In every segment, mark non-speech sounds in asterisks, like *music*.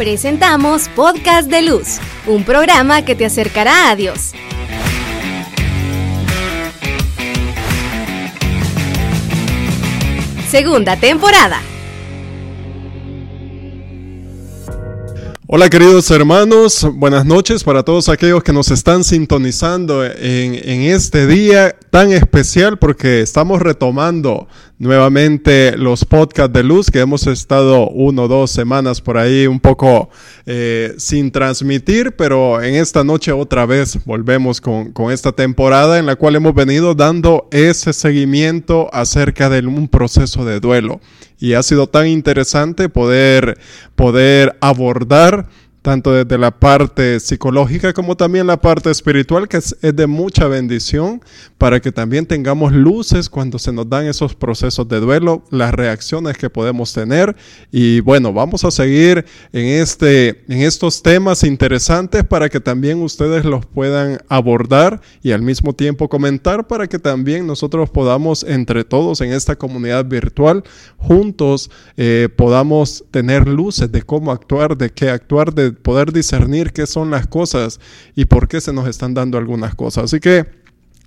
Presentamos Podcast de Luz, un programa que te acercará a Dios. Segunda temporada. Hola queridos hermanos, buenas noches para todos aquellos que nos están sintonizando en, en, este día tan especial porque estamos retomando nuevamente los podcasts de luz que hemos estado uno o dos semanas por ahí un poco eh, sin transmitir, pero en esta noche otra vez volvemos con, con, esta temporada en la cual hemos venido dando ese seguimiento acerca de un proceso de duelo. Y ha sido tan interesante poder, poder abordar tanto desde la parte psicológica como también la parte espiritual, que es, de mucha bendición para que también tengamos luces cuando se nos dan esos procesos de duelo, las reacciones que podemos tener. Y bueno, vamos a seguir en, este, en estos temas interesantes para que también ustedes los puedan abordar y al mismo tiempo comentar para que también nosotros podamos entre todos en esta comunidad virtual juntos eh, podamos tener luces de cómo actuar, de qué actuar, de poder discernir qué son las cosas y por qué se nos están dando algunas cosas. Así que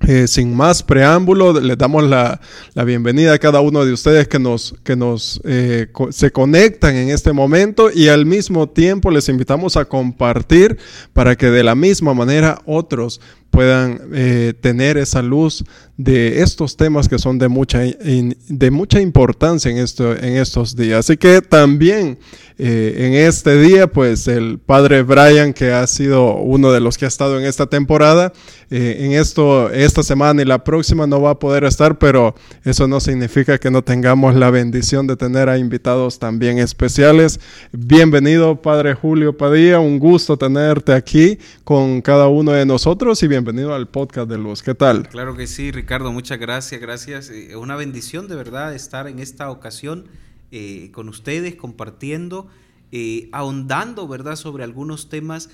eh, sin más preámbulo, les damos la, la, bienvenida a cada uno de ustedes que nos, que nos eh, se conectan en este momento y al mismo tiempo les invitamos a compartir para que de la misma manera otros puedan eh, tener esa luz de estos temas que son de mucha, de mucha importancia en, esto, en estos días. Así que también eh, en este día, pues el padre Brian, que ha sido uno de los que ha estado en esta temporada, eh, en esto, esta semana y la próxima no va a poder estar, pero eso no significa que no tengamos la bendición de tener a invitados también especiales. Bienvenido, padre Julio Padilla, un gusto tenerte aquí con cada uno de nosotros y bienvenido al podcast de Luz. ¿Qué tal? Claro que sí, Ricardo, muchas gracias, gracias. Es eh, una bendición de verdad estar en esta ocasión eh, con ustedes, compartiendo, eh, ahondando, ¿verdad?, sobre algunos temas,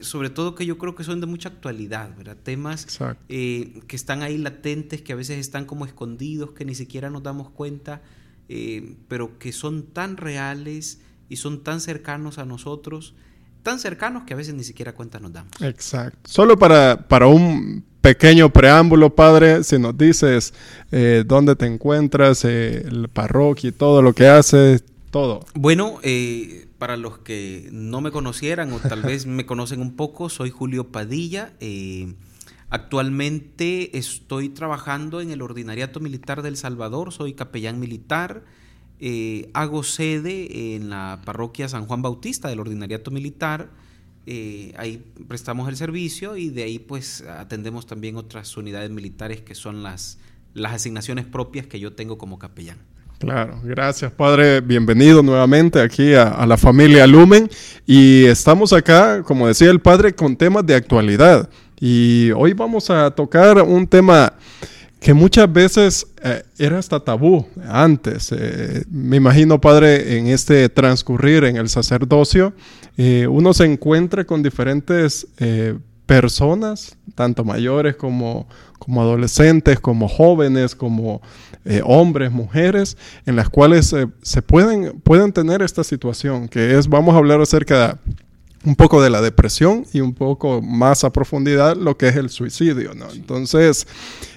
sobre todo que yo creo que son de mucha actualidad, ¿verdad? Temas que están ahí latentes, que a veces están como escondidos, que ni siquiera nos damos cuenta, pero que son tan reales y son tan cercanos a nosotros tan cercanos que a veces ni siquiera cuenta nos damos. Exacto. Solo para, para un pequeño preámbulo, padre, si nos dices eh, dónde te encuentras, eh, la parroquia y todo lo que haces, todo. Bueno, eh, para los que no me conocieran o tal vez *laughs* me conocen un poco, soy Julio Padilla. actualmente estoy trabajando en el Ordinariato Militar del Salvador, soy capellán militar. Hago sede en la parroquia San Juan Bautista del Ordinariato Militar. Eh, ahí prestamos el servicio y de ahí pues atendemos también otras unidades militares que son las, las asignaciones propias que yo tengo como capellán. Claro, gracias Padre, bienvenido nuevamente aquí a, a, la familia Lumen. Y estamos acá, como decía el Padre, con temas de actualidad. Y hoy vamos a tocar un tema que muchas veces eh, era hasta tabú antes. Eh, me imagino, padre, en este transcurrir en el sacerdocio, eh, uno se encuentra con diferentes personas, tanto mayores como, como adolescentes, como jóvenes, como hombres, mujeres, en las cuales se pueden, pueden tener esta situación, que es, vamos a hablar acerca de un poco de la depresión y un poco más a profundidad lo que es el suicidio. ¿no? Entonces,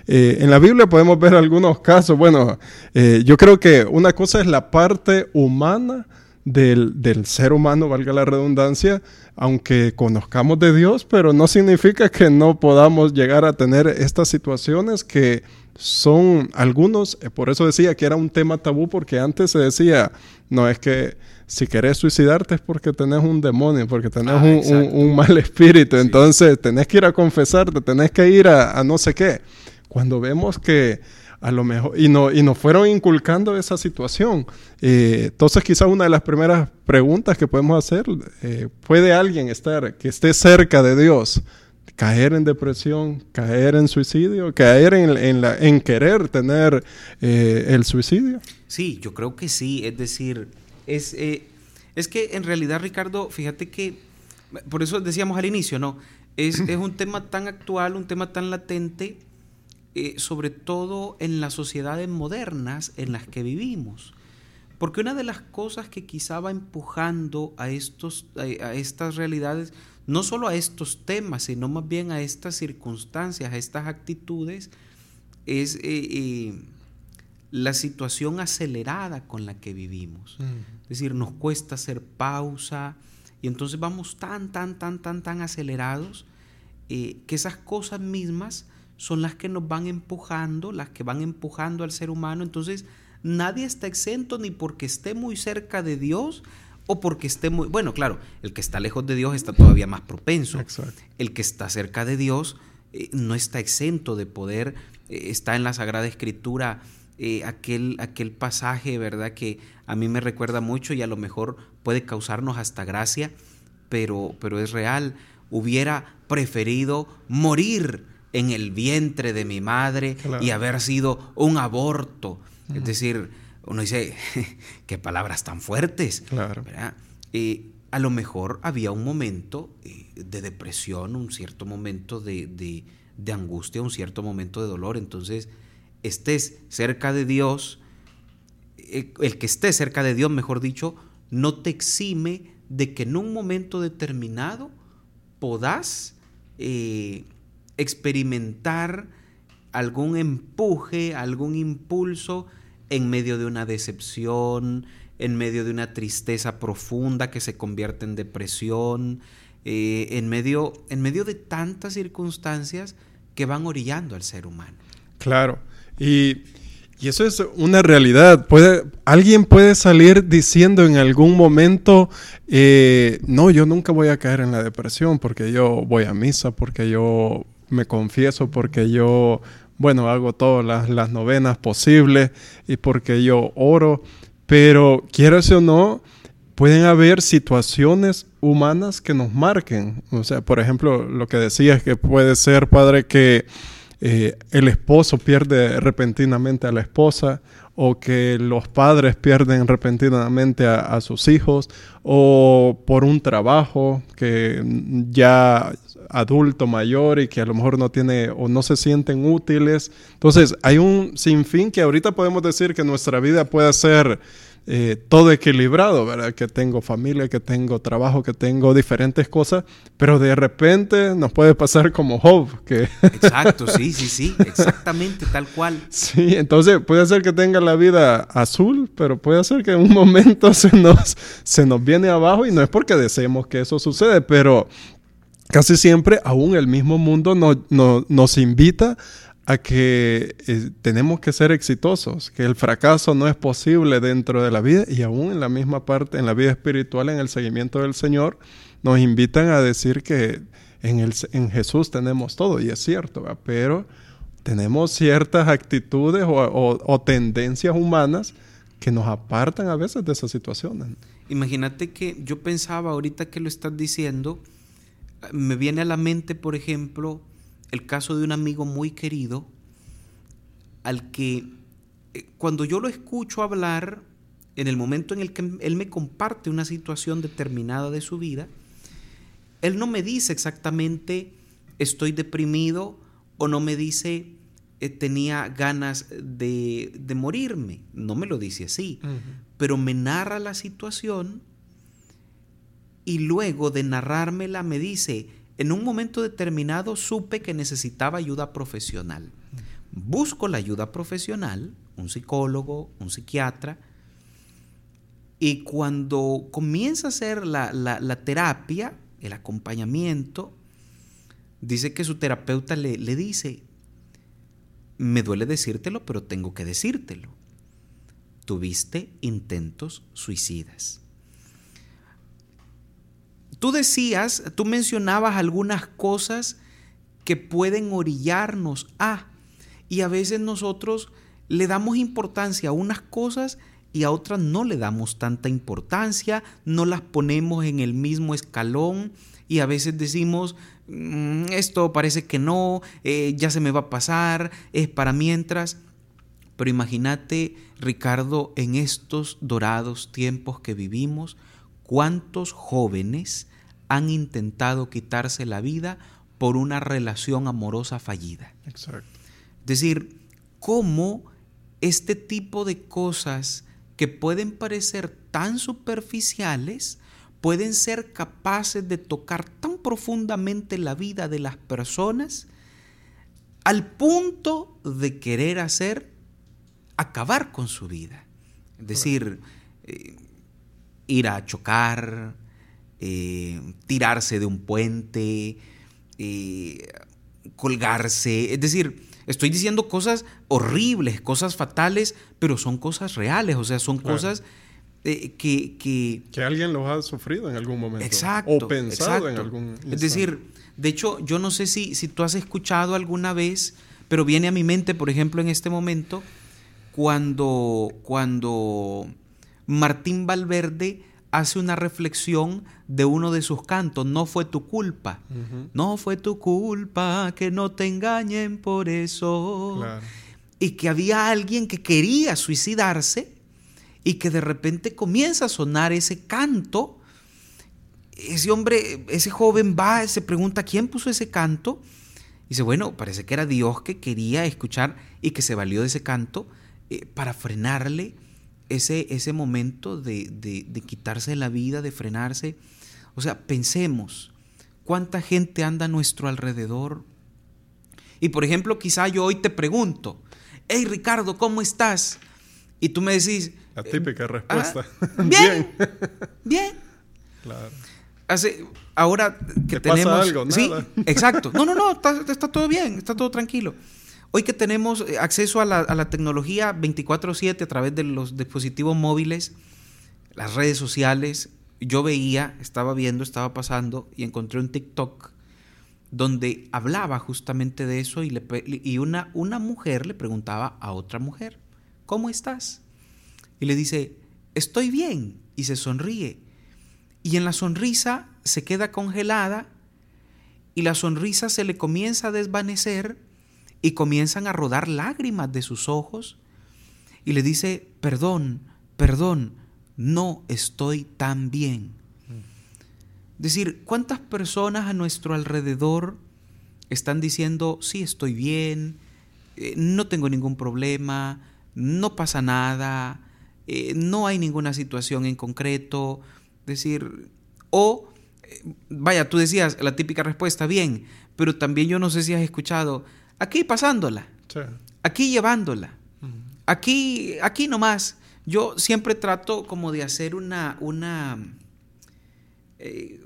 eh, en la Biblia podemos ver algunos casos. Bueno, eh, yo creo que una cosa es la parte humana del, del, ser humano, valga la redundancia, aunque conozcamos de Dios, pero no significa que no podamos llegar a tener estas situaciones que son algunos, eh, por eso decía que era un tema tabú, porque antes se decía, no es que si querés suicidarte es porque tenés un demonio, porque tenés ah, un, mal espíritu, entonces tenés que ir a confesarte, tenés que ir a, no sé qué. Cuando vemos que a lo mejor, y, no, y nos fueron inculcando esa situación. Eh, entonces quizás una de las primeras preguntas que podemos hacer, eh, ¿puede alguien estar, que esté cerca de Dios, caer en depresión, caer en suicidio, caer en, la, en querer tener eh, el suicidio? Sí, yo creo que sí, es decir es, eh, es que en realidad, Ricardo, fíjate que, por eso decíamos al inicio, ¿no? Es, es un tema tan actual, un tema tan latente, eh, sobre todo en las sociedades modernas en las que vivimos. Porque una de las cosas que quizá va empujando a, estos, a, estas realidades, no solo a estos temas, sino más bien a estas circunstancias, a estas actitudes, es eh, eh, la situación acelerada con la que vivimos. Es decir, nos cuesta hacer pausa y entonces vamos tan, tan, tan, tan, tan acelerados eh, que esas cosas mismas son las que nos van empujando, las que van empujando al ser humano. Entonces, nadie está exento ni porque esté muy cerca de Dios o porque esté muy... Bueno, claro, el que está lejos de Dios está todavía más propenso. El que está cerca de Dios eh, no está exento de poder, eh, está en la Sagrada Escritura eh, aquel, aquel pasaje, ¿verdad? Que a mí me recuerda mucho y a lo mejor puede causarnos hasta gracia, pero, pero es real. Hubiera preferido morir en el vientre de mi madre y haber sido un aborto es decir, uno dice, *laughs* qué palabras tan fuertes. Claro. Eh, a lo mejor había un momento eh, de depresión, un cierto momento de, angustia, un cierto momento de dolor. Entonces, estés cerca de Dios, eh, el que esté cerca de Dios, mejor dicho, no te exime de que en un momento determinado podás experimentar algún empuje, algún impulso en medio de una decepción, en medio de una tristeza profunda que se convierte en depresión, eh, en, medio, en medio de tantas circunstancias que van orillando al ser humano. Claro, y, eso es una realidad. Puede, alguien puede salir diciendo en algún momento, eh, no, yo nunca voy a caer en la depresión porque yo voy a misa, porque yo me confieso, porque yo bueno, hago todas las, novenas posibles y porque yo oro, pero quieras o no, pueden haber situaciones humanas que nos marquen. O sea, por ejemplo, lo que decías que puede ser, padre, que eh, el esposo pierde repentinamente a la esposa o que los padres pierden repentinamente a, sus hijos o por un trabajo que ya adulto mayor y que a lo mejor no tiene o no se sienten útiles. Entonces, hay un sinfín que ahorita podemos decir que nuestra vida puede ser eh, todo equilibrado, ¿verdad? Que tengo familia, que tengo trabajo, que tengo diferentes cosas, pero de repente nos puede pasar como Job, que... Exacto, sí, sí, sí, *laughs* exactamente, tal cual. Sí, entonces puede ser que tenga la vida azul, pero puede ser que en un momento *laughs* se nos, se nos viene abajo y no es porque deseemos que eso sucede, pero casi siempre aún el mismo mundo nos invita a que eh, tenemos que ser exitosos, que el fracaso no es posible dentro de la vida y aún en la misma parte, en la vida espiritual, en el seguimiento del Señor, nos invitan a decir que en, el, en Jesús tenemos todo y es cierto, pero tenemos ciertas actitudes o, tendencias humanas que nos apartan a veces de esas situaciones. Imagínate que yo pensaba ahorita que lo estás diciendo, me viene a la mente, por ejemplo, el caso de un amigo muy querido al que eh, cuando yo lo escucho hablar, en el momento en el que él me comparte una situación determinada de su vida, él no me dice exactamente estoy deprimido o no me dice eh, tenía ganas de, morirme, no me lo dice así, pero me narra la situación y luego de narrármela me dice, en un momento determinado supe que necesitaba ayuda profesional. Busco la ayuda profesional, un psicólogo, un psiquiatra, y cuando comienza a hacer la, terapia, el acompañamiento, dice que su terapeuta le, dice, me duele decírtelo, pero tengo que decírtelo. Tuviste intentos suicidas. Tú decías, tú mencionabas algunas cosas que pueden orillarnos a, y a veces nosotros le damos importancia a unas cosas y a otras no le damos tanta importancia, no las ponemos en el mismo escalón y a veces decimos, mm, esto parece que no, eh, ya se me va a pasar, es para mientras. Pero imagínate, Ricardo, en estos dorados tiempos que vivimos, cuántos jóvenes han intentado quitarse la vida por una relación amorosa fallida. Exacto. Es decir, cómo este tipo de cosas que pueden parecer tan superficiales, pueden ser capaces de tocar tan profundamente la vida de las personas al punto de querer hacer acabar con su vida. Es decir, eh, ir a chocar, eh, tirarse de un puente, eh, colgarse. Es decir, estoy diciendo cosas horribles, cosas fatales, pero son cosas reales, o sea, son cosas que, que, que... alguien los ha sufrido en algún momento. Exacto. O pensado en algún Es decir, de hecho, yo no sé si, si tú has escuchado alguna vez, pero viene a mi mente, por ejemplo, en este momento, cuando, cuando Martín Valverde hace una reflexión de uno de sus cantos, no fue tu culpa, no fue tu culpa que no te engañen por eso. Y que había alguien que quería suicidarse y que de repente comienza a sonar ese canto. Ese hombre, ese joven va, se pregunta, ¿quién puso ese canto? Y dice, bueno, parece que era Dios que quería escuchar y que se valió de ese canto eh, para frenarle ese, ese momento de, de, quitarse la vida, de frenarse. O sea, pensemos, ¿cuánta gente anda a nuestro alrededor? Y por ejemplo, quizá yo hoy te pregunto, hey Ricardo, ¿cómo estás? Y tú me decís... La típica respuesta. *laughs* Ah, bien, bien. Claro. Hace, ahora que tenemos... Pasa algo? Nada. Sí, exacto. No, no, no, está, está todo bien, está todo tranquilo. Hoy que tenemos eh, acceso a la, tecnología 24/7 a través de los dispositivos móviles, las redes sociales, yo veía, estaba viendo, estaba pasando y encontré un TikTok donde hablaba justamente de eso y, y una, una mujer le preguntaba a otra mujer, ¿cómo estás? Y le dice, estoy bien, y se sonríe. Y en la sonrisa se queda congelada y la sonrisa se le comienza a desvanecer y comienzan a rodar lágrimas de sus ojos y le dice, perdón, perdón, no estoy tan bien. Es decir, ¿cuántas personas a nuestro alrededor están diciendo, sí, estoy bien, eh, no tengo ningún problema, no pasa nada, eh, no hay ninguna situación en concreto? Es decir, o, eh, vaya, tú decías la típica respuesta, bien, pero también yo no sé si has escuchado, aquí pasándola, aquí llevándola, aquí, aquí nomás. Yo siempre trato como de hacer una, una eh,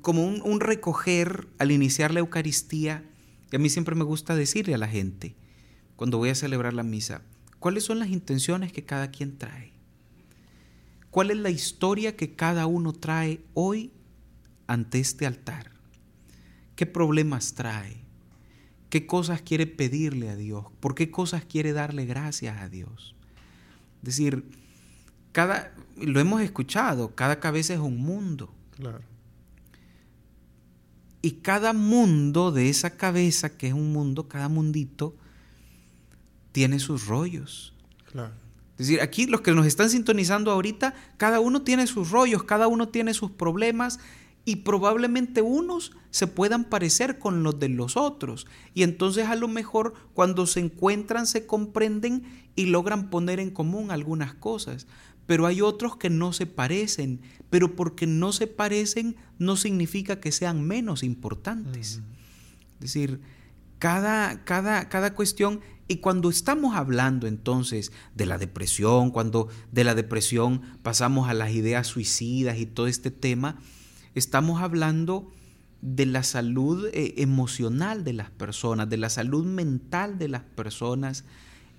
como un, recoger al iniciar la Eucaristía, que a mí siempre me gusta decirle a la gente, cuando voy a celebrar la misa, cuáles son las intenciones que cada quien trae, cuál es la historia que cada uno trae hoy ante este altar, qué problemas trae, qué cosas quiere pedirle a Dios, por qué cosas quiere darle gracias a Dios. Es decir, cada, lo hemos escuchado, cada cabeza es un mundo. Claro. Y cada mundo de esa cabeza, que es un mundo, cada mundito, tiene sus rollos. Claro. Es decir, aquí los que nos están sintonizando ahorita, cada uno tiene sus rollos, cada uno tiene sus problemas y probablemente unos se puedan parecer con los de los otros. Y entonces a lo mejor cuando se encuentran se comprenden y logran poner en común algunas cosas. Pero hay otros que no se parecen, pero porque no se parecen no significa que sean menos importantes. Es decir, cada, cada, cada cuestión, y cuando estamos hablando entonces de la depresión, cuando de la depresión pasamos a las ideas suicidas y todo este tema, Estamos hablando de la salud eh, emocional de las personas, de la salud mental de las personas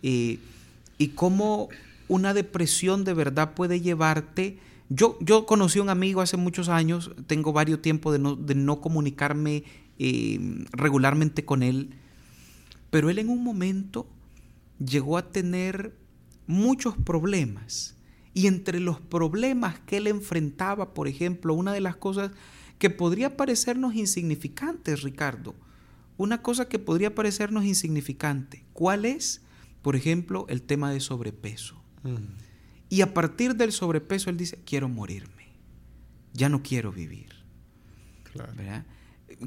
eh, y cómo una depresión de verdad puede llevarte. Yo, yo conocí a un amigo hace muchos años, tengo varios tiempos de no, de no comunicarme eh, regularmente con él, pero él en un momento llegó a tener muchos problemas y entre los problemas que él enfrentaba, por ejemplo, una de las cosas que podría parecernos insignificantes, Ricardo, una cosa que podría parecernos insignificante, ¿cuál es? Por ejemplo, el tema de sobrepeso. Y a partir del sobrepeso él dice, quiero morirme, ya no quiero vivir.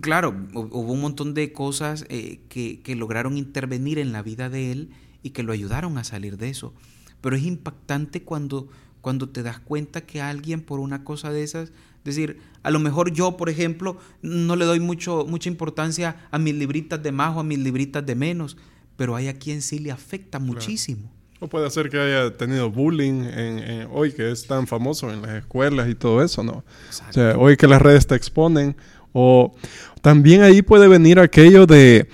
Claro, hubo un montón de cosas eh, que, que lograron intervenir en la vida de él y que lo ayudaron a salir de eso. Pero es impactante cuando, cuando te das cuenta que alguien por una cosa de esas, es decir, a lo mejor yo, por ejemplo, no le doy mucho, mucha importancia a mis libritas de más o a mis libritas de menos, pero hay a quien sí le afecta muchísimo. O puede ser que haya tenido bullying en, hoy, que es tan famoso en las escuelas y todo eso, ¿no? O sea, hoy que las redes te exponen. O también ahí puede venir aquello de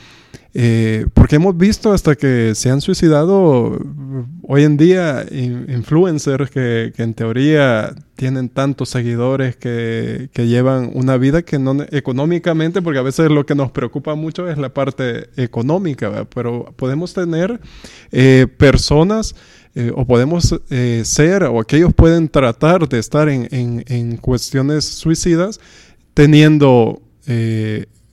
eh, porque hemos visto hasta que se han suicidado hoy en día influencers que, en teoría tienen tantos seguidores que, llevan una vida que no económicamente, porque a veces lo que nos preocupa mucho es la parte económica, pero podemos tener eh, personas eh, o podemos ser o aquellos pueden tratar de estar en, en cuestiones suicidas teniendo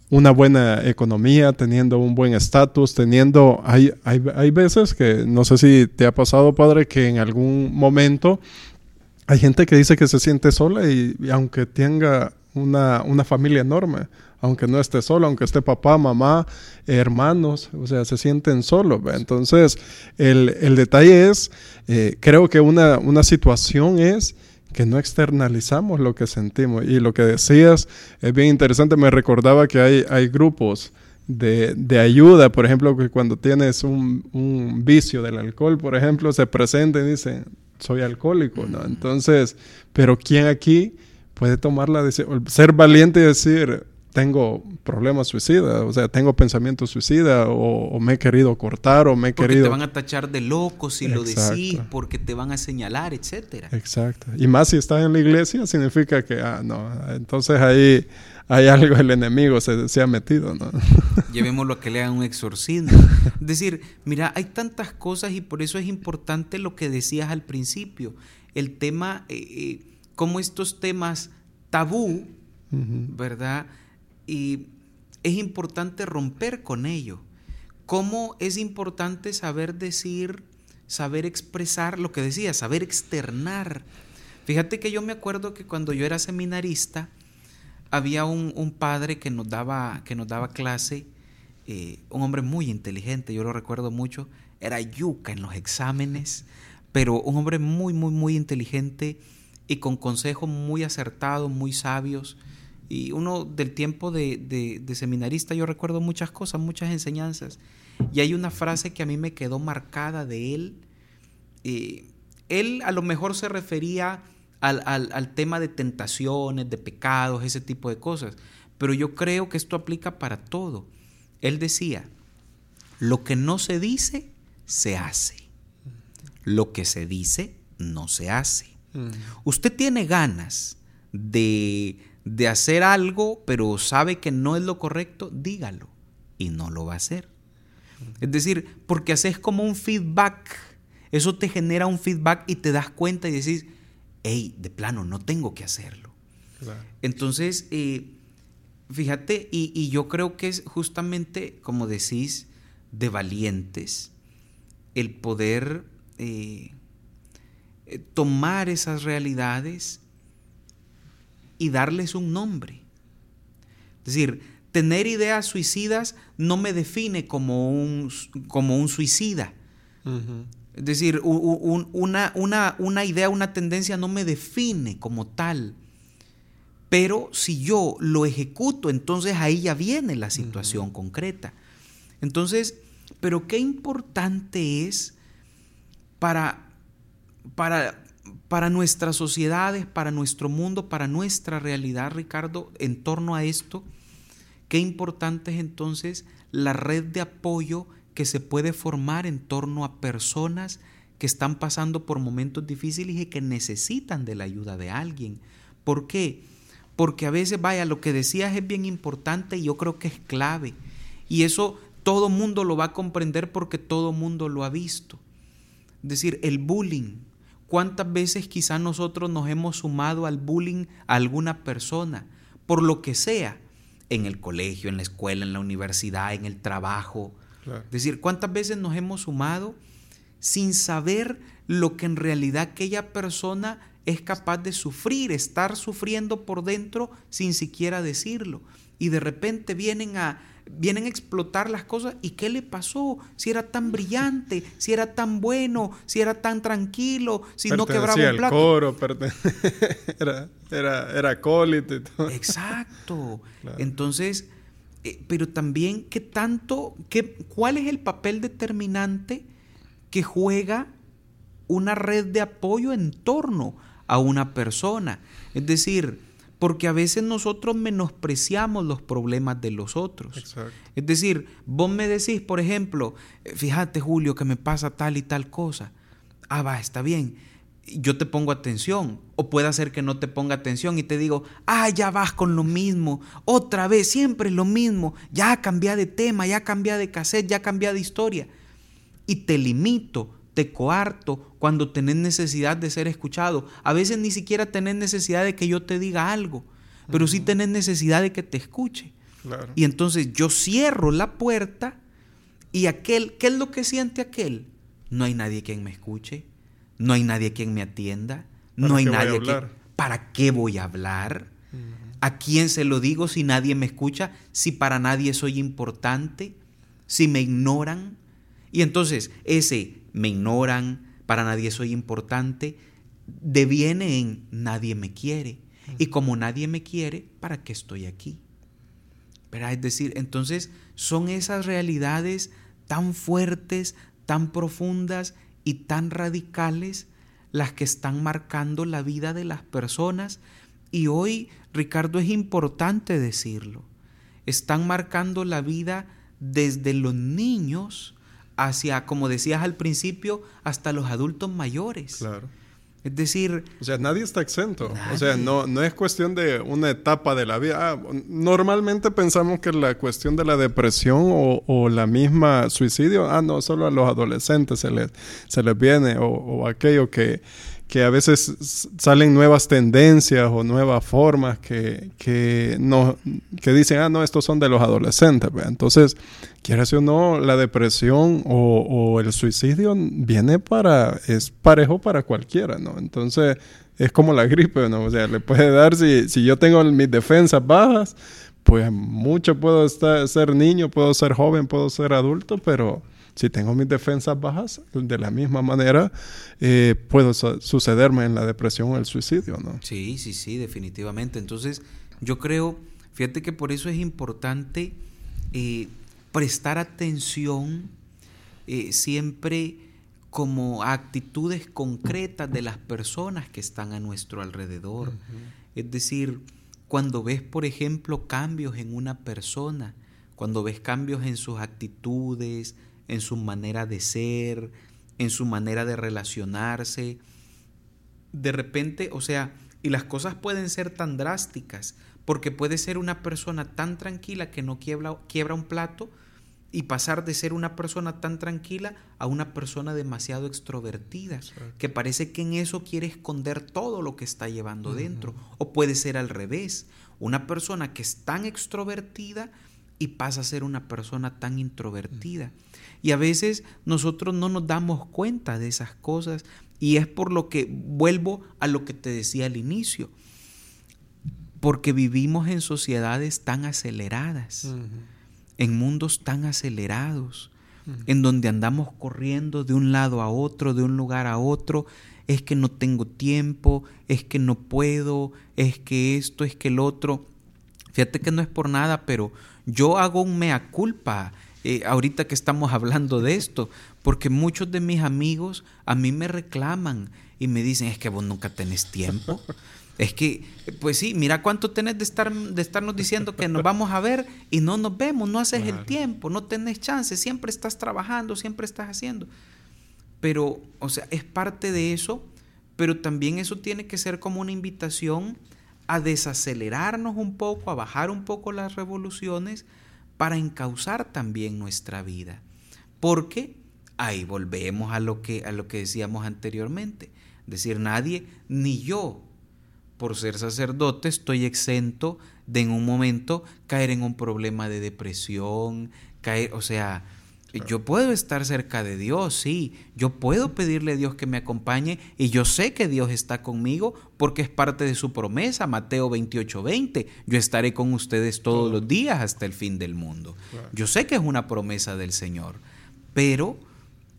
una buena economía, teniendo un buen estatus, teniendo... Hay, hay, hay, veces que, no sé si te ha pasado, padre, que en algún momento hay gente que dice que se siente sola y, aunque tenga una, una, familia enorme, aunque no esté solo, aunque esté papá, mamá, hermanos, o sea, se sienten solos. Entonces, el, el, detalle es, eh, creo que una, una situación es que no externalizamos lo que sentimos. Y lo que decías es bien interesante, me recordaba que hay, hay grupos de, de ayuda, por ejemplo, que cuando tienes un, un, vicio del alcohol, por ejemplo, se presenta y dice, soy alcohólico, ¿no? Entonces, pero ¿quién aquí puede tomar la decisión, ser valiente y decir, tengo problemas suicidas, o sea, tengo pensamientos suicidas, o, me he querido cortar, o me he porque querido... te van a tachar de loco si lo decís, porque te van a señalar, etcétera. Exacto. Y más si estás en la iglesia, significa que, ah, no, entonces ahí hay algo, el enemigo se, se ha metido, ¿no? *laughs* Llevémoslo a que le hagan un exorcismo. Es decir, mira, hay tantas cosas y por eso es importante lo que decías al principio, el tema, eh, eh, como estos temas tabú, ¿verdad? Y es importante romper con ello. ¿Cómo es importante saber decir, saber expresar lo que decía, saber externar? Fíjate que yo me acuerdo que cuando yo era seminarista, había un, padre que nos daba, que nos daba clase, eh, un hombre muy inteligente, yo lo recuerdo mucho, era yuca en los exámenes, pero un hombre muy, muy, muy inteligente y con consejos muy acertados, muy sabios. Y uno del tiempo de, seminarista, yo recuerdo muchas cosas, muchas enseñanzas. Y hay una frase que a mí me quedó marcada de él. Eh, él a lo mejor se refería al, al, tema de tentaciones, de pecados, ese tipo de cosas. Pero yo creo que esto aplica para todo. Él decía, lo que no se dice, se hace. Lo que se dice, no se hace. Mm. Usted tiene ganas de de hacer algo, pero sabe que no es lo correcto, dígalo y no lo va a hacer. Es decir, porque haces como un feedback, eso te genera un feedback y te das cuenta y decís, hey, de plano, no tengo que hacerlo. Entonces, eh, fíjate, y, yo creo que es justamente, como decís, de valientes, el poder eh, eh, tomar esas realidades y darles un nombre. Es decir, tener ideas suicidas no me define como un, como un suicida. Es decir, una, una, una, idea, una tendencia no me define como tal. Pero si yo lo ejecuto, entonces ahí ya viene la situación concreta. Entonces, pero qué importante es para, para para nuestras sociedades, para nuestro mundo, para nuestra realidad, Ricardo, en torno a esto, qué importante es entonces la red de apoyo que se puede formar en torno a personas que están pasando por momentos difíciles y que necesitan de la ayuda de alguien. ¿Por qué? Porque a veces, vaya, lo que decías es bien importante y yo creo que es clave. Y eso todo mundo lo va a comprender porque todo mundo lo ha visto. Es decir, el bullying, ¿Cuántas veces quizás nosotros nos hemos sumado al bullying a alguna persona, por lo que sea, en el colegio, en la escuela, en la universidad, en el trabajo? Es decir, ¿cuántas veces nos hemos sumado sin saber lo que en realidad aquella persona es capaz de sufrir, estar sufriendo por dentro sin siquiera decirlo? Y de repente vienen a, vienen a explotar las cosas. ¿Y qué le pasó? Si era tan brillante, si era tan bueno, si era tan tranquilo, si no quebraba un plato. coro, *laughs* era, era, era acólito todo. Exacto. Entonces, eh, pero también, ¿qué tanto, qué, cuál es el papel determinante que juega una red de apoyo en torno a una persona? Es decir, porque a veces nosotros menospreciamos los problemas de los otros. Es decir, vos me decís, por ejemplo, eh, fíjate Julio que me pasa tal y tal cosa. Ah, va, está bien. Yo te pongo atención. O puede ser que no te ponga atención y te digo, ah, ya vas con lo mismo. Otra vez, siempre lo mismo. Ya cambia de tema, ya cambia de cassette, ya cambia de historia. Y te limito, te coarto cuando tenés necesidad de ser escuchado. A veces ni siquiera tenés necesidad de que yo te diga algo, pero sí tenés necesidad de que te escuche. Y entonces yo cierro la puerta y aquel, ¿qué es lo que siente aquel? No hay nadie quien me escuche, no hay nadie quien me atienda, no hay nadie que... ¿Para qué voy a hablar? ¿A quién se lo digo si nadie me escucha? Si para nadie soy importante, si me ignoran. Y entonces ese me ignoran, para nadie soy importante, deviene en nadie me quiere. Y como nadie me quiere, ¿para qué estoy aquí? Pero Es decir, entonces son esas realidades tan fuertes, tan profundas y tan radicales las que están marcando la vida de las personas. Y hoy, Ricardo, es importante decirlo, están marcando la vida desde los niños hacia, como decías al principio, hasta los adultos mayores. Claro. Es decir... O sea, nadie está exento. O sea, no, no es cuestión de una etapa de la vida. Ah, normalmente pensamos que la cuestión de la depresión o, la misma suicidio, ah, no, solo a los adolescentes se les, se les viene, o aquello que, que a veces salen nuevas tendencias o nuevas formas que, que, no, que dicen, ah, no, estos son de los adolescentes. Entonces, quieras o no, la depresión o, el suicidio viene para, es parejo para cualquiera, ¿no? Entonces, es como la gripe, ¿no? O sea, le puede dar, si, si yo tengo mis defensas bajas, pues mucho puedo estar, ser niño, puedo ser joven, puedo ser adulto, pero si tengo mis defensas bajas, de la misma manera eh, puedo sucederme en la depresión o el suicidio, ¿no? Sí, sí, sí, definitivamente. Entonces, yo creo, fíjate que por eso es importante eh, prestar atención eh, siempre como a actitudes concretas de las personas que están a nuestro alrededor. Es decir, cuando ves, por ejemplo, cambios en una persona, cuando ves cambios en sus actitudes, en su manera de ser, en su manera de relacionarse. De repente, o sea, y las cosas pueden ser tan drásticas, porque puede ser una persona tan tranquila que no quiebra, quiebra un plato y pasar de ser una persona tan tranquila a una persona demasiado extrovertida, que parece que en eso quiere esconder todo lo que está llevando dentro. O puede ser al revés, una persona que es tan extrovertida y pasa a ser una persona tan introvertida. Y a veces nosotros no nos damos cuenta de esas cosas y es por lo que vuelvo a lo que te decía al inicio, porque vivimos en sociedades tan aceleradas, en mundos tan acelerados, en donde andamos corriendo de un lado a otro, de un lugar a otro, es que no tengo tiempo, es que no puedo, es que esto, es que el otro. Fíjate que no es por nada, pero yo hago un mea culpa eh, ahorita que estamos hablando de esto, porque muchos de mis amigos a mí me reclaman y me dicen, es que vos nunca tenés tiempo. *laughs* Es que, pues sí, mira cuánto tenés de, estar, de estarnos diciendo que nos vamos a ver y no nos vemos, no haces el tiempo, no tenés chance, siempre estás trabajando, siempre estás haciendo. Pero, o sea, es parte de eso, pero también eso tiene que ser como una invitación a desacelerarnos un poco, a bajar un poco las revoluciones para encauzar también nuestra vida. Porque ahí volvemos a lo que, a lo que decíamos anteriormente. Decir, nadie, ni yo, por ser sacerdote, estoy exento de en un momento caer en un problema de depresión, caer, o sea, Yo puedo estar cerca de Dios, sí. Yo puedo pedirle a Dios que me acompañe y yo sé que Dios está conmigo porque es parte de su promesa, Mateo 28, 20. Yo estaré con ustedes todos los días hasta el fin del mundo. Yo sé que es una promesa del Señor, pero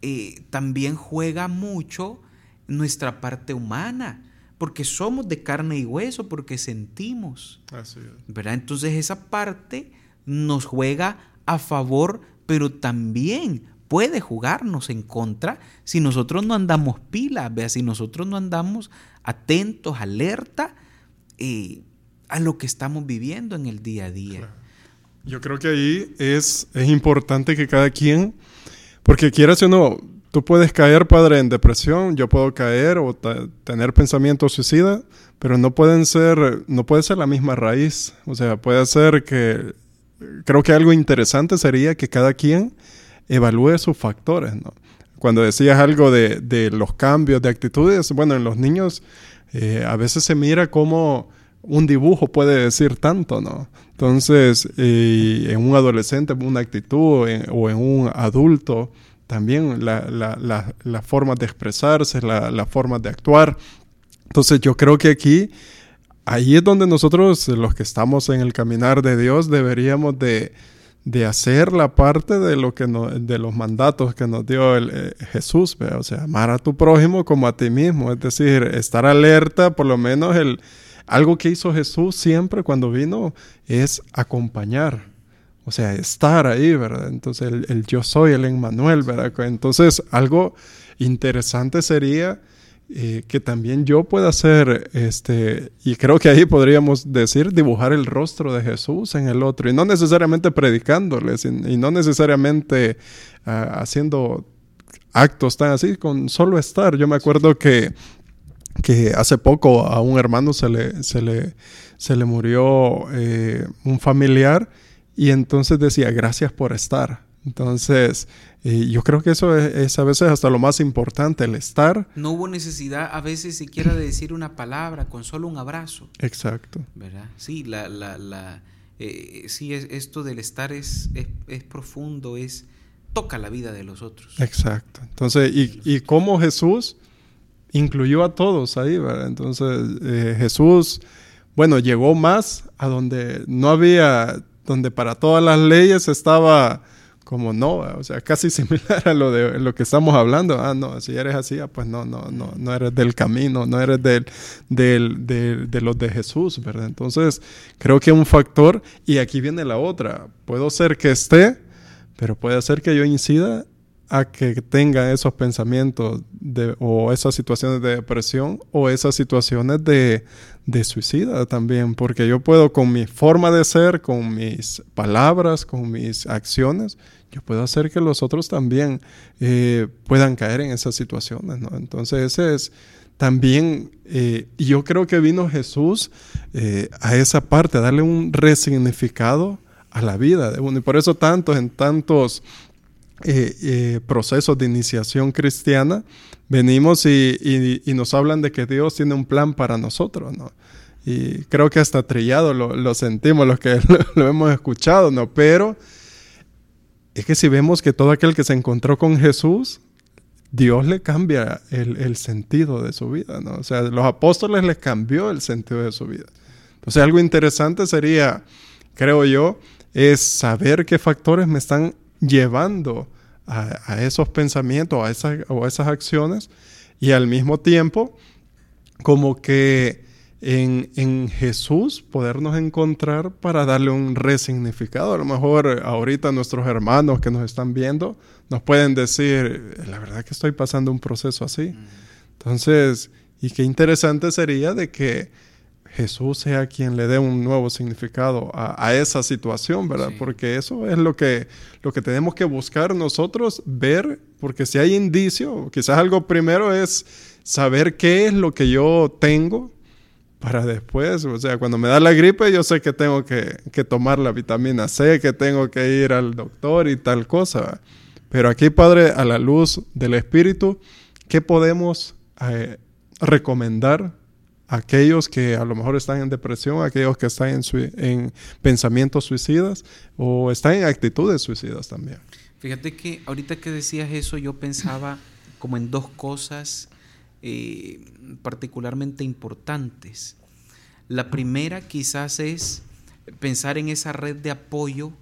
eh, también juega mucho nuestra parte humana porque somos de carne y hueso, porque sentimos. ¿verdad? Entonces esa parte nos juega a favor, pero también puede jugarnos en contra si nosotros no andamos pilas, ¿vea? si nosotros no andamos atentos, alerta eh, a lo que estamos viviendo en el día a día. Yo creo que ahí es, es importante que cada quien, porque quieras o no, Tú puedes caer, padre, en depresión, yo puedo caer o tener pensamientos suicidas, pero no pueden ser, no puede ser la misma raíz. O sea, puede ser que, creo que algo interesante sería que cada quien evalúe sus factores, ¿no? Cuando decías algo de, los cambios de actitudes, bueno, en los niños eh, a veces se mira como un dibujo puede decir tanto, ¿no? Entonces, eh, en un adolescente, una actitud o en un adulto, también la, la, forma de expresarse, la, forma de actuar. Entonces yo creo que aquí, ahí es donde nosotros, los que estamos en el caminar de Dios, deberíamos de, hacer la parte de, lo que de los mandatos que nos dio el, eh, Jesús, o sea, amar a tu prójimo como a ti mismo, es decir, estar alerta, por lo menos el, algo que hizo Jesús siempre cuando vino es acompañar. O sea, estar ahí, ¿verdad? Entonces, el, yo soy el Emmanuel, ¿verdad? Entonces, algo interesante sería eh, que también yo pueda hacer, este, y creo que ahí podríamos decir, dibujar el rostro de Jesús en el otro, y no necesariamente predicándoles, y, no necesariamente ah, haciendo actos tan así, con solo estar. Yo me acuerdo que, que hace poco a un hermano se le, se le, se le murió eh, un familiar, y entonces decía, gracias por estar. Entonces, eh, yo creo que eso es, a veces hasta lo más importante, el estar. No hubo necesidad a veces siquiera de decir una palabra, con solo un abrazo. Exacto. ¿Verdad? Sí, la, la, la, eh, sí es, esto del estar es, es, profundo, es toca la vida de los otros. Exacto. Entonces, y, y cómo Jesús incluyó a todos ahí, ¿verdad? Entonces, eh, Jesús, bueno, llegó más a donde no había donde para todas las leyes estaba como no, o sea, casi *laughs* similar a lo de lo que estamos hablando. Ah, no, si eres así, ah, pues no, no, no, no eres del camino, no eres del, del, de los de Jesús, ¿verdad? Entonces, creo que un factor, y aquí viene la otra, puedo ser que esté, pero puede ser que yo incida a que tenga esos pensamientos de, o esas situaciones de depresión o esas situaciones de, de suicida también, porque yo puedo con mi forma de ser, con mis palabras, con mis acciones, yo puedo hacer que los otros también eh, puedan caer en esas situaciones, ¿no? Entonces ese es también, eh, yo creo que vino Jesús eh, a esa parte, a darle un resignificado a la vida de uno. Y por eso tantos, en tantos eh, eh, procesos de iniciación cristiana, venimos y, nos hablan de que Dios tiene un plan para nosotros, ¿no? Y creo que hasta trillado lo, sentimos los que *laughs* lo, hemos escuchado, ¿no? Pero es que si vemos que todo aquel que se encontró con Jesús, Dios le cambia el, el, sentido de su vida, ¿no? O sea, los apóstoles les cambió el sentido de su vida. Entonces, algo interesante sería, creo yo, es saber qué factores me están llevando a, esos pensamientos a esas, o a esas acciones y al mismo tiempo como que en, en, Jesús podernos encontrar para darle un resignificado. A lo mejor ahorita nuestros hermanos que nos están viendo nos pueden decir, la verdad que estoy pasando un proceso así. Entonces, y qué interesante sería de que Jesús sea quien le dé un nuevo significado a, esa situación, ¿verdad? Porque eso es lo que, lo que tenemos que buscar nosotros, ver, porque si hay indicio, quizás algo primero es saber qué es lo que yo tengo para después, o sea, cuando me da la gripe yo sé que tengo que, tomar la vitamina C, que tengo que ir al doctor y tal cosa. Pero aquí, Padre, a la luz del Espíritu, ¿qué podemos eh, recomendar aquellos que a lo mejor están en depresión, aquellos que están en, en pensamientos suicidas o están en actitudes suicidas también. Fíjate que ahorita que decías eso, yo pensaba como en dos cosas eh, particularmente importantes. La primera quizás es pensar en esa red de apoyo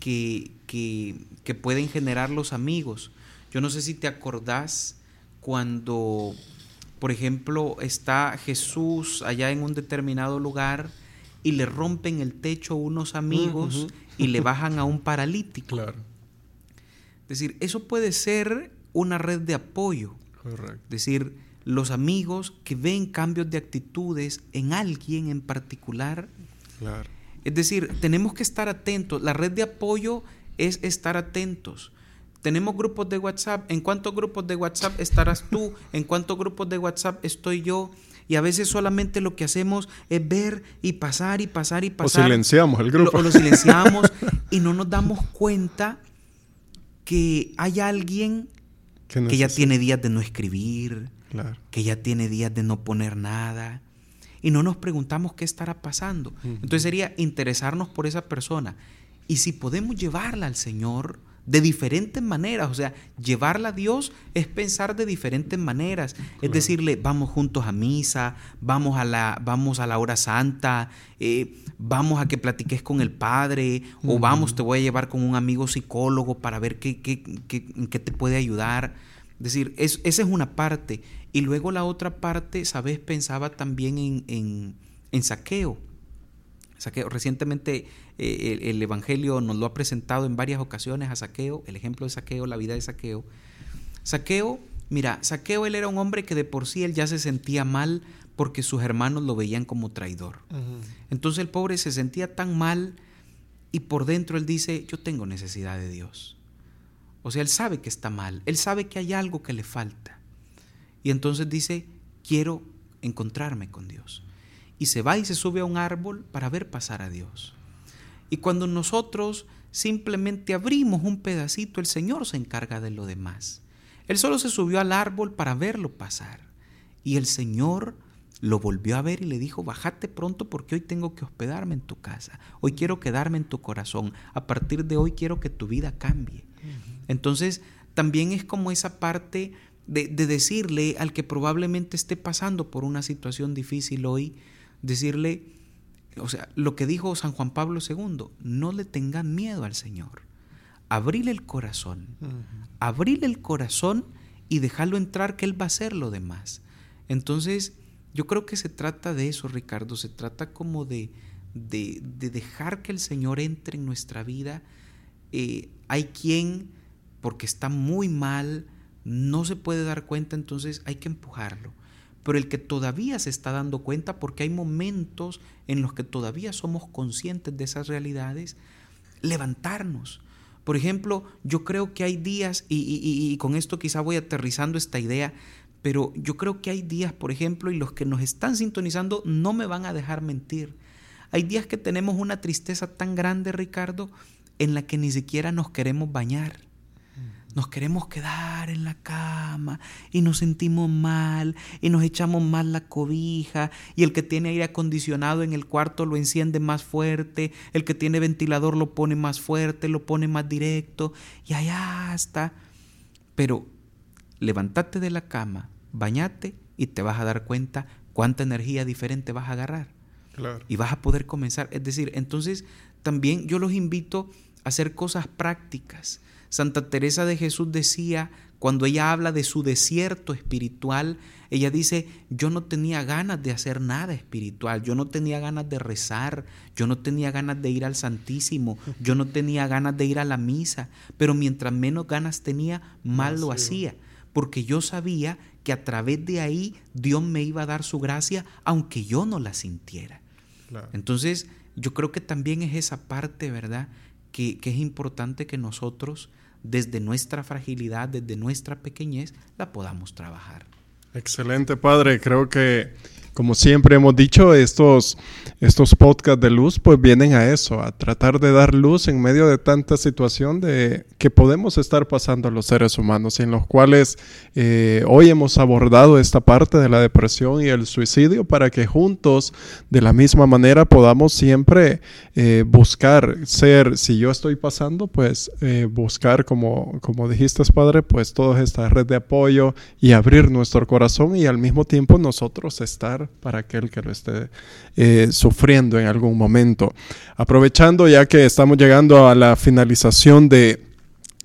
que, que, pueden generar los amigos. Yo no sé si te acordás cuando, por ejemplo, está Jesús allá en un determinado lugar y le rompen el techo unos amigos y le bajan a un paralítico. Claro. Es decir, eso puede ser una red de apoyo. Correcto. Es decir, los amigos que ven cambios de actitudes en alguien en particular. Claro. Es decir, tenemos que estar atentos. La red de apoyo es estar atentos. Tenemos grupos de WhatsApp. ¿En cuántos grupos de WhatsApp estarás tú? ¿En cuántos grupos de WhatsApp estoy yo? Y a veces solamente lo que hacemos es ver y pasar y pasar y pasar. O silenciamos el grupo. O lo silenciamos y no nos damos cuenta que hay alguien que ya tiene días de no escribir, que ya tiene días de no poner nada, y no nos preguntamos qué estará pasando. Entonces sería interesarnos por esa persona. Y si podemos llevarla al Señor, de diferentes maneras. O sea, llevarla a Dios es pensar de diferentes maneras. Es decirle, vamos juntos a misa, vamos a la, vamos a la hora santa, eh, vamos a que platiques con el Padre, o vamos, te voy a llevar con un amigo psicólogo para ver qué, qué, qué, qué te puede ayudar. Es decir, esa es una parte. Y luego la otra parte, ¿sabes? Pensaba también en, en, en saqueo. Saqueo. Recientemente eh, el, Evangelio nos lo ha presentado en varias ocasiones a Saqueo, el ejemplo de Saqueo, la vida de Saqueo. Saqueo, mira, Saqueo él era un hombre que de por sí él ya se sentía mal porque sus hermanos lo veían como traidor. Entonces el pobre se sentía tan mal y por dentro él dice, yo tengo necesidad de Dios. O sea, él sabe que está mal, él sabe que hay algo que le falta. Y entonces dice, quiero encontrarme con Dios. Y se va y se sube a un árbol para ver pasar a Dios. Y cuando nosotros simplemente abrimos un pedacito, el Señor se encarga de lo demás. Él solo se subió al árbol para verlo pasar. Y el Señor lo volvió a ver y le dijo, bájate pronto porque hoy tengo que hospedarme en tu casa. Hoy quiero quedarme en tu corazón. A partir de hoy quiero que tu vida cambie. Entonces, también es como esa parte de, de, decirle al que probablemente esté pasando por una situación difícil hoy, decirle, o sea, lo que dijo San Juan Pablo II, no le tengan miedo al Señor. Abrile el corazón. Abrile el corazón y dejarlo entrar que Él va a hacer lo demás. Entonces, yo creo que se trata de eso, Ricardo. Se trata como de, de, dejar que el Señor entre en nuestra vida. Eh, hay quien, porque está muy mal, no se puede dar cuenta, entonces hay que empujarlo pero el que todavía se está dando cuenta, porque hay momentos en los que todavía somos conscientes de esas realidades, levantarnos. Por ejemplo, yo creo que hay días, y, con esto quizá voy aterrizando esta idea, pero yo creo que hay días, por ejemplo, y los que nos están sintonizando no me van a dejar mentir. Hay días que tenemos una tristeza tan grande, Ricardo, en la que ni siquiera nos queremos bañar nos queremos quedar en la cama y nos sentimos mal y nos echamos mal la cobija y el que tiene aire acondicionado en el cuarto lo enciende más fuerte, el que tiene ventilador lo pone más fuerte, lo pone más directo y allá está. Pero levántate de la cama, bañate y te vas a dar cuenta cuánta energía diferente vas a agarrar. Y vas a poder comenzar. Es decir, entonces también yo los invito a hacer cosas prácticas Santa Teresa de Jesús decía, cuando ella habla de su desierto espiritual, ella dice, yo no tenía ganas de hacer nada espiritual, yo no tenía ganas de rezar, yo no tenía ganas de ir al Santísimo, yo no tenía ganas de ir a la misa, pero mientras menos ganas tenía, mal lo hacía, porque yo sabía que a través de ahí Dios me iba a dar su gracia, aunque yo no la sintiera. Entonces, yo creo que también es esa parte, ¿verdad? Que, que es importante que nosotros desde nuestra fragilidad, desde nuestra pequeñez, la podamos trabajar. Excelente, Padre. Creo que como siempre hemos dicho, estos, estos podcasts de luz pues vienen a eso, a tratar de dar luz en medio de tanta situación de que podemos estar pasando los seres humanos, en los cuales eh, hoy hemos abordado esta parte de la depresión y el suicidio para que juntos de la misma manera podamos siempre eh, buscar ser, si yo estoy pasando, pues eh, buscar como, como dijiste Padre, pues toda esta red de apoyo y abrir nuestro corazón y al mismo tiempo nosotros estar para aquel que lo esté eh, sufriendo en algún momento. Aprovechando ya que estamos llegando a la finalización de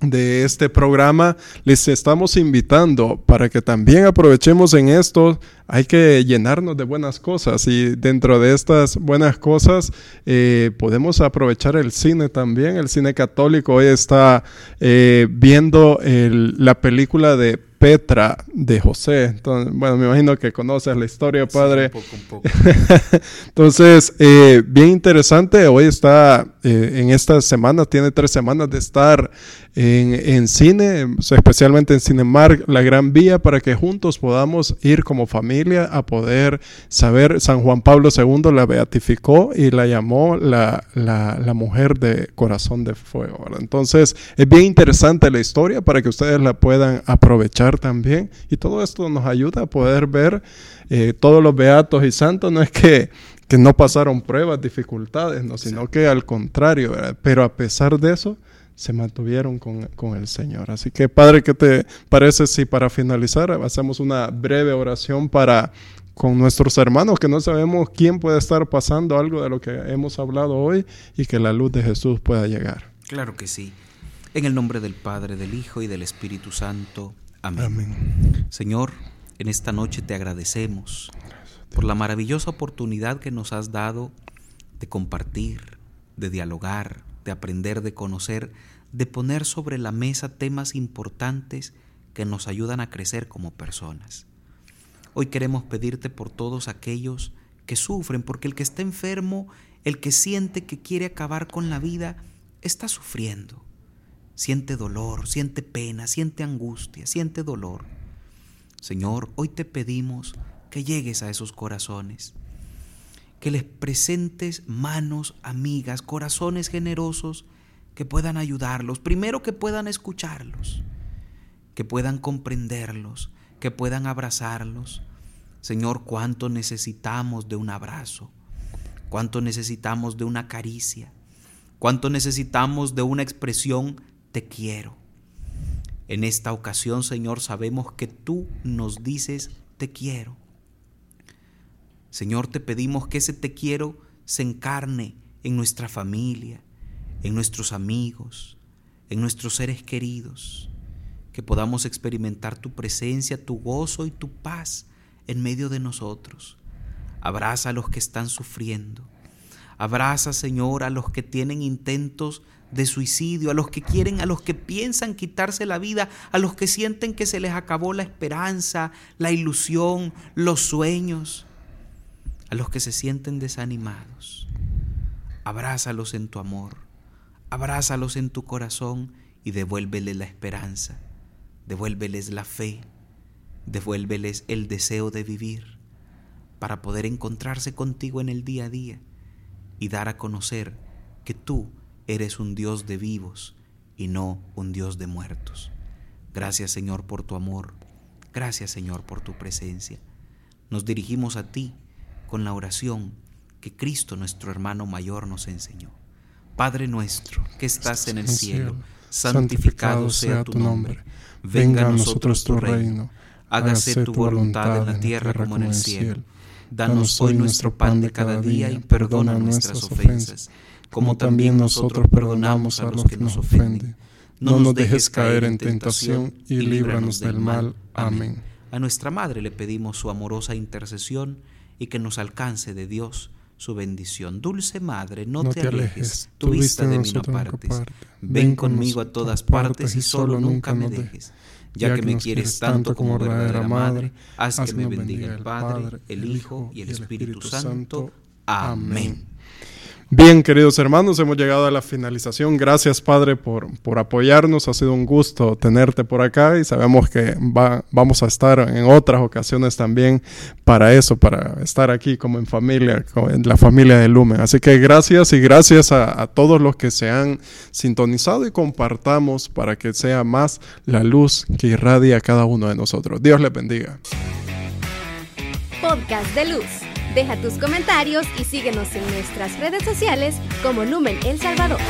de este programa, les estamos invitando para que también aprovechemos en esto. Hay que llenarnos de buenas cosas y dentro de estas buenas cosas eh, podemos aprovechar el cine también. El cine católico hoy está eh, viendo la película de Petra de José. Entonces, bueno, me imagino que conoces la historia, padre. un poco, un poco. *laughs* Entonces, eh, bien interesante. Hoy está eh, en esta semana, tiene tres semanas de estar en, en cine, especialmente en Cinemark, la Gran Vía, para que juntos podamos ir como familia a poder saber. San Juan Pablo II la beatificó y la llamó la, la, la mujer de corazón de fuego. Entonces, es bien interesante la historia para que ustedes la puedan aprovechar también. Y todo esto nos ayuda a poder ver eh, todos los beatos y santos. No es que, que no pasaron pruebas, dificultades, no, sino que al contrario, pero a pesar de eso, se mantuvieron con, con, el Señor. Así que, Padre, ¿qué te parece si para finalizar hacemos una breve oración para con nuestros hermanos que no sabemos quién puede estar pasando algo de lo que hemos hablado hoy y que la luz de Jesús pueda llegar? Claro que sí. En el nombre del Padre, del Hijo y del Espíritu Santo. Amén. Señor, en esta noche te agradecemos por la maravillosa oportunidad que nos has dado de compartir, de dialogar, de aprender, de conocer, de poner sobre la mesa temas importantes que nos ayudan a crecer como personas. Hoy queremos pedirte por todos aquellos que sufren, porque el que está enfermo, el que siente que quiere acabar con la vida, está sufriendo siente dolor, siente pena, siente angustia, siente dolor. Señor, hoy te pedimos que llegues a esos corazones, que les presentes manos amigas, corazones generosos que puedan ayudarlos, primero que puedan escucharlos, que puedan comprenderlos, que puedan abrazarlos. Señor, cuánto necesitamos de un abrazo, cuánto necesitamos de una caricia, cuánto necesitamos de una expresión te quiero. En esta ocasión, Señor, sabemos que tú nos dices, te quiero. Señor, te pedimos que ese te quiero se encarne en nuestra familia, en nuestros amigos, en nuestros seres queridos, que podamos experimentar tu presencia, tu gozo y tu paz en medio de nosotros. Abraza a los que están sufriendo. Abraza, Señor, a los que tienen intentos de suicidio, a los que quieren, a los que piensan quitarse la vida, a los que sienten que se les acabó la esperanza, la ilusión, los sueños, a los que se sienten desanimados. Abrázalos en tu amor, abrázalos en tu corazón y devuélveles la esperanza, devuélveles la fe, devuélveles el deseo de vivir para poder encontrarse contigo en el día a día y dar a conocer que tú eres un Dios de vivos y no un Dios de muertos. Gracias Señor por tu amor, gracias Señor por tu presencia. Nos dirigimos a ti con la oración que Cristo nuestro hermano mayor nos enseñó. Padre nuestro que estás en el cielo, santificado sea tu nombre. Venga a nosotros tu reino. Hágase tu voluntad en la tierra como en el cielo. Danos hoy nuestro pan de cada día y perdona nuestras ofensas como también nosotros perdonamos a los que nos ofenden. No nos dejes caer en tentación y líbranos del mal. Amén. A nuestra Madre le pedimos su amorosa intercesión y que nos alcance de Dios su bendición. Dulce Madre, no, te, alejes, tu vista de mí no partes. Ven conmigo a todas partes y solo nunca me dejes. Ya que me quieres tanto como verdadera Madre, haz que me bendiga el Padre, el Hijo y el Espíritu Santo. Amén. Bien, queridos hermanos, hemos llegado a la finalización. Gracias, Padre, por, por apoyarnos. Ha sido un gusto tenerte por acá y sabemos que va, vamos a estar en otras ocasiones también para eso, para estar aquí como en familia, en la familia de Lumen. Así que gracias y gracias a, a todos los que se han sintonizado y compartamos para que sea más la luz que irradia cada uno de nosotros. Dios les bendiga. Podcast de Luz. Deja tus comentarios y síguenos en nuestras redes sociales como Lumen El Salvador.